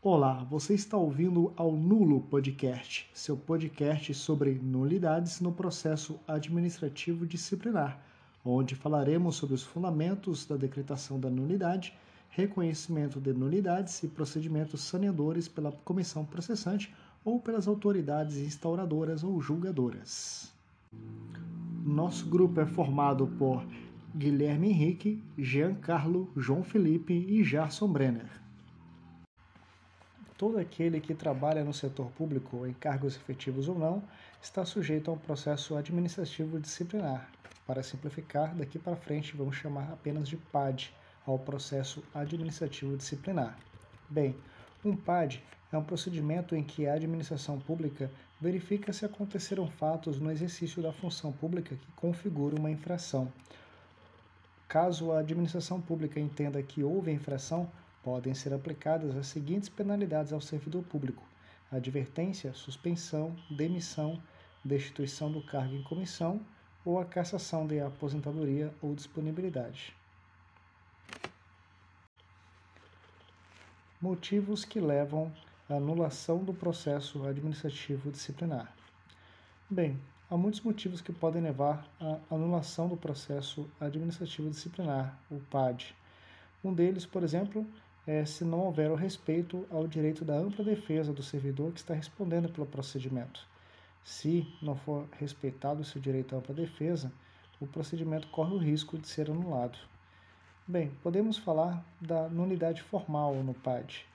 Olá, você está ouvindo ao Nulo Podcast, seu podcast sobre nulidades no processo administrativo disciplinar, onde falaremos sobre os fundamentos da decretação da nulidade, reconhecimento de nulidades e procedimentos saneadores pela comissão processante ou pelas autoridades instauradoras ou julgadoras. Nosso grupo é formado por Guilherme Henrique, Giancarlo, João Felipe e Jarson Brenner. Todo aquele que trabalha no setor público, em cargos efetivos ou não, está sujeito a um processo administrativo disciplinar. Para simplificar, daqui para frente vamos chamar apenas de PAD ao processo administrativo disciplinar. Bem, um PAD é um procedimento em que a administração pública verifica se aconteceram fatos no exercício da função pública que configuram uma infração. Caso a administração pública entenda que houve infração, podem ser aplicadas as seguintes penalidades ao servidor público: advertência, suspensão, demissão, destituição do cargo em comissão ou a cassação de aposentadoria ou disponibilidade. Motivos que levam à anulação do processo administrativo disciplinar. Bem, há muitos motivos que podem levar à anulação do processo administrativo disciplinar, o PAD. Um deles, por exemplo, é, se não houver o respeito ao direito da ampla defesa do servidor que está respondendo pelo procedimento. Se não for respeitado seu direito à ampla defesa, o procedimento corre o risco de ser anulado. Bem, podemos falar da nulidade formal no PAD.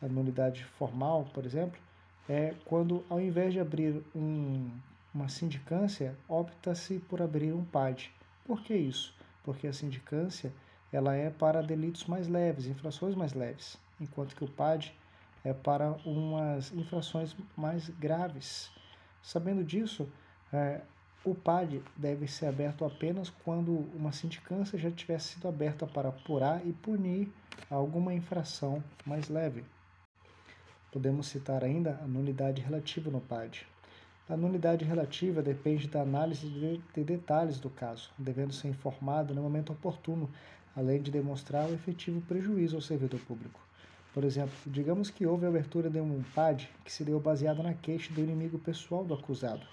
A nulidade formal, por exemplo, é quando, ao invés de abrir um, uma sindicância, opta-se por abrir um PAD. Por que isso? Porque a sindicância ela é para delitos mais leves, infrações mais leves, enquanto que o PAD é para umas infrações mais graves. Sabendo disso, é, o PAD deve ser aberto apenas quando uma sindicância já tivesse sido aberta para apurar e punir alguma infração mais leve. Podemos citar ainda a nulidade relativa no PAD. A nulidade relativa depende da análise de, de detalhes do caso, devendo ser informada no momento oportuno além de demonstrar o efetivo prejuízo ao servidor público. Por exemplo, digamos que houve a abertura de um PAD que se deu baseado na queixa do inimigo pessoal do acusado.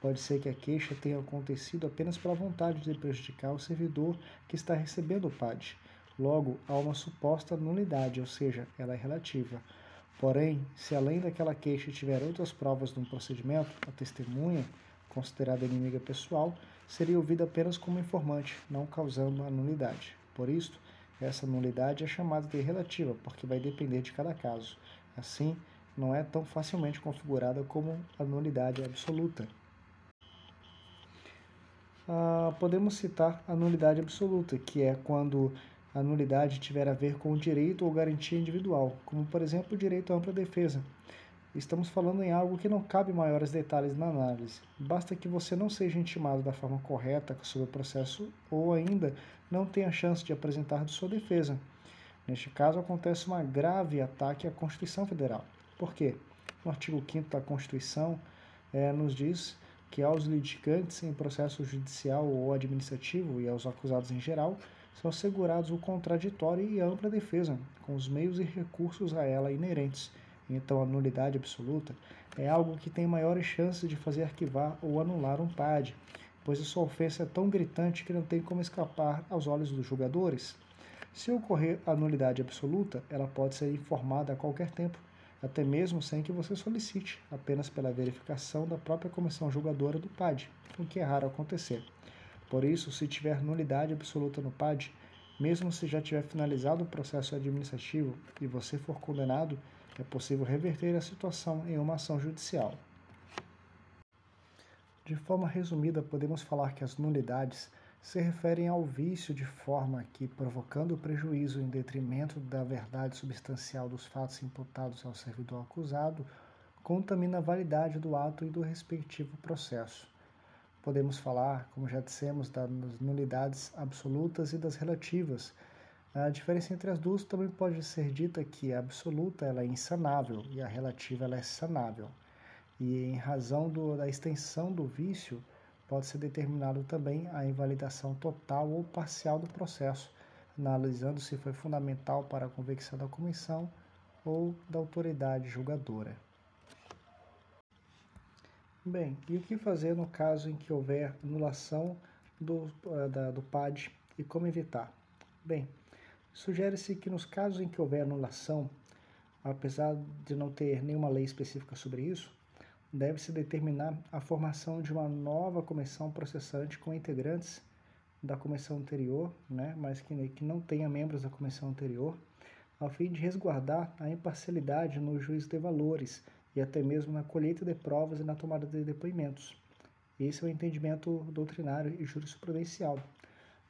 Pode ser que a queixa tenha acontecido apenas pela vontade de prejudicar o servidor que está recebendo o PAD. Logo, há uma suposta nulidade, ou seja, ela é relativa. Porém, se além daquela queixa tiver outras provas de um procedimento, a testemunha, considerada inimiga pessoal, seria ouvida apenas como informante, não causando a nulidade. Por isso, essa nulidade é chamada de relativa, porque vai depender de cada caso. Assim, não é tão facilmente configurada como a nulidade absoluta. Ah, podemos citar a nulidade absoluta, que é quando a nulidade tiver a ver com o direito ou garantia individual, como por exemplo o direito à ampla defesa. Estamos falando em algo que não cabe maiores detalhes na análise. Basta que você não seja intimado da forma correta sobre o processo ou ainda não tenha chance de apresentar de sua defesa. Neste caso, acontece um grave ataque à Constituição Federal. Por quê? No artigo 5 da Constituição é, nos diz que aos litigantes em processo judicial ou administrativo e aos acusados em geral são assegurados o contraditório e ampla defesa, com os meios e recursos a ela inerentes então, a nulidade absoluta é algo que tem maiores chances de fazer arquivar ou anular um PAD, pois a sua ofensa é tão gritante que não tem como escapar aos olhos dos julgadores. Se ocorrer a nulidade absoluta, ela pode ser informada a qualquer tempo, até mesmo sem que você solicite, apenas pela verificação da própria comissão julgadora do PAD, o que é raro acontecer. Por isso, se tiver nulidade absoluta no PAD, mesmo se já tiver finalizado o processo administrativo e você for condenado, é possível reverter a situação em uma ação judicial. De forma resumida, podemos falar que as nulidades se referem ao vício de forma que, provocando prejuízo em detrimento da verdade substancial dos fatos imputados ao servidor acusado, contamina a validade do ato e do respectivo processo. Podemos falar, como já dissemos, das nulidades absolutas e das relativas, a diferença entre as duas também pode ser dita que a absoluta ela é insanável e a relativa ela é sanável. E em razão do, da extensão do vício, pode ser determinado também a invalidação total ou parcial do processo, analisando se foi fundamental para a convicção da comissão ou da autoridade julgadora. Bem, e o que fazer no caso em que houver anulação do, uh, da, do PAD e como evitar? Bem, sugere-se que nos casos em que houver anulação, apesar de não ter nenhuma lei específica sobre isso, deve-se determinar a formação de uma nova comissão processante com integrantes da comissão anterior, né, mas que, que não tenha membros da comissão anterior, ao fim de resguardar a imparcialidade no juízo de valores e até mesmo na colheita de provas e na tomada de depoimentos. Esse é o entendimento doutrinário e jurisprudencial.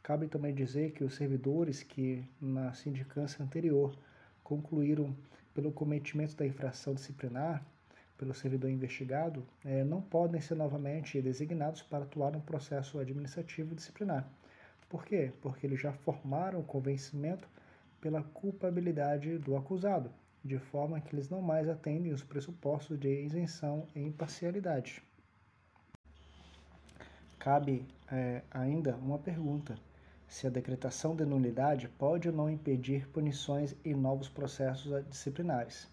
Cabe também dizer que os servidores que na sindicância anterior concluíram pelo cometimento da infração disciplinar pelo servidor investigado é, não podem ser novamente designados para atuar no processo administrativo disciplinar. Por quê? Porque eles já formaram o convencimento pela culpabilidade do acusado, de forma que eles não mais atendem os pressupostos de isenção e imparcialidade. Cabe é, ainda uma pergunta: se a decretação de nulidade pode ou não impedir punições em novos processos disciplinares?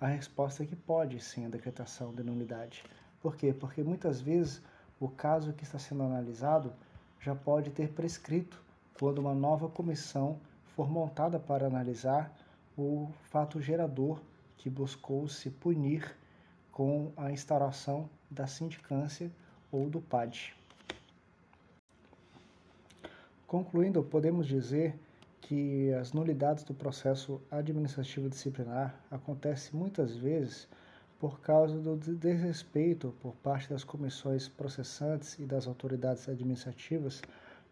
A resposta é que pode sim a decretação de nulidade. Por quê? Porque muitas vezes o caso que está sendo analisado já pode ter prescrito quando uma nova comissão for montada para analisar o fato gerador que buscou se punir com a instauração da sindicância ou do PAD. Concluindo, podemos dizer que as nulidades do processo administrativo disciplinar acontecem muitas vezes por causa do desrespeito por parte das comissões processantes e das autoridades administrativas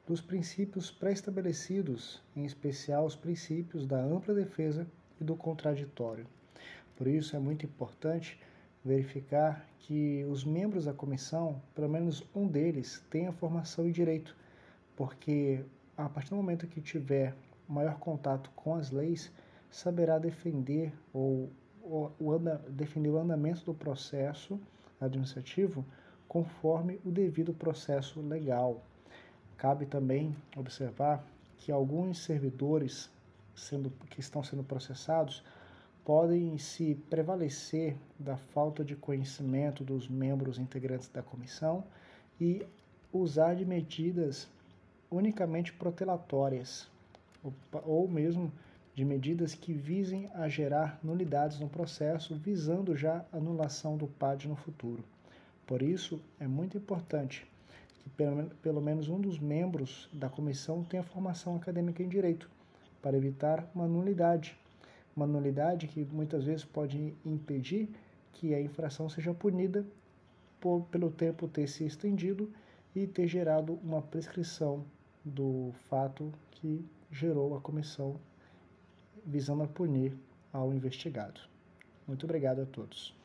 dos princípios pré-estabelecidos, em especial os princípios da ampla defesa e do contraditório. Por isso é muito importante verificar que os membros da comissão, pelo menos um deles, tenha formação em direito, porque a partir do momento que tiver maior contato com as leis, saberá defender ou, ou, ou anda, defender o andamento do processo administrativo conforme o devido processo legal. Cabe também observar que alguns servidores sendo, que estão sendo processados podem se prevalecer da falta de conhecimento dos membros integrantes da comissão e usar de medidas unicamente protelatórias, ou mesmo de medidas que visem a gerar nulidades no processo, visando já anulação do PAD no futuro. Por isso, é muito importante que pelo menos um dos membros da comissão tenha formação acadêmica em direito, para evitar uma nulidade. Uma nulidade que muitas vezes pode impedir que a infração seja punida por, pelo tempo ter se estendido e ter gerado uma prescrição do fato que gerou a comissão visando a punir ao investigado. Muito obrigado a todos.